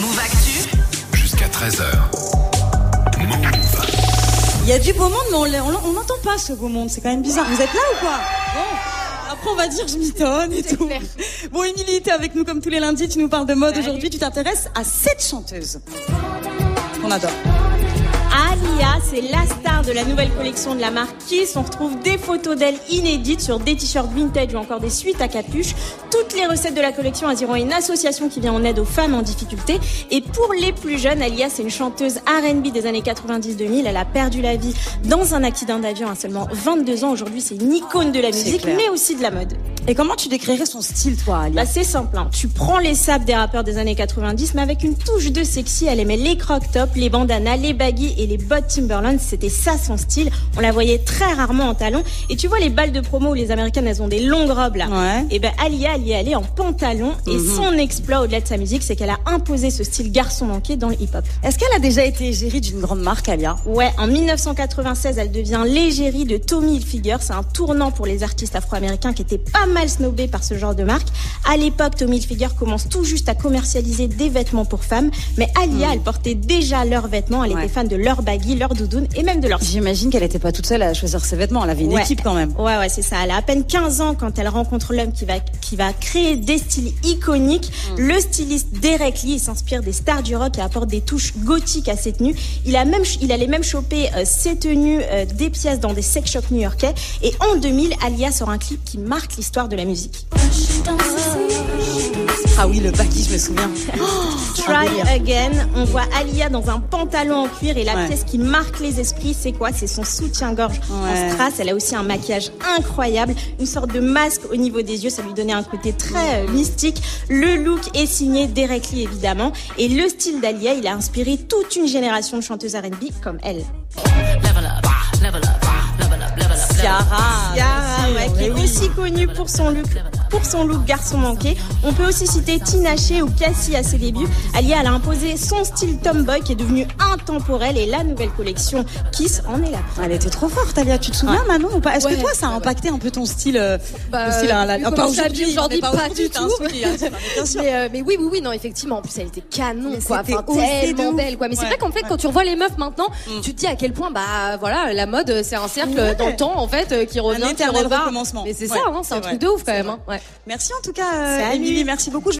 Move Actu. Jusqu'à 13h. Move. Il y a du beau monde, mais on n'entend pas ce beau monde. C'est quand même bizarre. Vous êtes là ou quoi? Bon. Après, on va dire je m'étonne et tout. Bon, Émilie, t'es avec nous comme tous les lundis. Tu nous parles de mode aujourd'hui. Tu t'intéresses à cette chanteuse qu'on adore. Alia, c'est la star de la nouvelle collection de la marque Kiss. On retrouve des photos d'elle inédites sur des t-shirts vintage ou encore des suites à capuche. Toutes les recettes de la collection iront à une association qui vient en aide aux femmes en difficulté. Et pour les plus jeunes, Alia, c'est une chanteuse R&B des années 90-2000. Elle a perdu la vie dans un accident d'avion à seulement 22 ans. Aujourd'hui, c'est une icône de la musique, mais aussi de la mode. Et comment tu décrirais son style, toi, Alia? Bah, c'est simple, hein. tu prends les sapes des rappeurs des années 90, mais avec une touche de sexy. Elle aimait les croc tops, les bandanas, les baggy et les bottes Timberland. C'était ça son style. On la voyait très rarement en talons. Et tu vois les balles de promo où les américaines elles ont des longues robes là. Ouais. Et ben Alia, elle y est en pantalon. Et son exploit au-delà de sa musique, c'est qu'elle a imposé ce style garçon manqué dans le hip-hop. Est-ce qu'elle a déjà été égérie d'une grande marque, Alia? Ouais, en 1996, elle devient l'égérie de Tommy Hilfiger. C'est un tournant pour les artistes afro-américains qui étaient pas mal snobés par ce genre de marque. À l'époque, Tommy Hilfiger commence tout juste à commercialiser des vêtements pour femmes. Mais Alia, elle portait déjà leurs vêtements. Elle Ouais. était fan de leurs baggy, leurs doudounes et même de leurs J'imagine qu'elle n'était pas toute seule à choisir ses vêtements. Elle avait une Ouais. équipe quand même. Ouais, ouais, c'est ça. Elle a à peine 15 ans quand elle rencontre l'homme qui va, qui va créer des styles iconiques. Mm. Le styliste Derek Lee il s'inspire des stars du rock et apporte des touches gothiques à ses tenues. Il a même, il allait même choper euh, ses tenues euh, des pièces dans des sex shops new-yorkais. Et en 2000, Alia sort un clip qui marque l'histoire de la musique. Ah oui, le baggy, je me souviens. Try délire. Again. On voit Alia dans un pantalon en cuir et la Ouais. pièce qui marque les esprits, c'est quoi? C'est son soutien-gorge Ouais. en strass. Elle a aussi un maquillage incroyable, une sorte de masque au niveau des yeux. Ça lui donnait un côté très euh, mystique. Le look est signé Derek Lee évidemment et le style d'Alia, il a inspiré toute une génération de chanteuses R&B comme elle. Ciara. Ciara, ouais, qui est aussi connue pour son look pour son look garçon manqué. On peut aussi citer Tina Shea ou Cassie à ses débuts. Alia, elle a imposé son style tomboy qui est devenu intemporel et la nouvelle collection Kiss en est la preuve. Elle était trop forte, Alia. Tu te souviens, Manon ou pas? Est-ce Ouais. que toi, ça a impacté un peu ton style, euh, Bah, le style à comment pas aujourd'hui, pas aujourd'hui, du un tout. hein, c'est pas-. Mais, euh, mais oui, oui, oui, non, effectivement. En plus, elle était canon, Mais quoi. Enfin, tellement belle, quoi. Mais c'est Ouais, vrai qu'en fait, ouais. quand tu revois les meufs maintenant, tu te dis à quel point, bah, voilà, la mode, c'est un cercle Ouais. dans le temps, en fait, euh, qui revient, qui recommencement. Mais c'est Ouais, ça, hein, c'est c'est un truc de ouf, quand c'est même, hein. Ouais. Merci en tout cas, euh. Émilie. Merci beaucoup.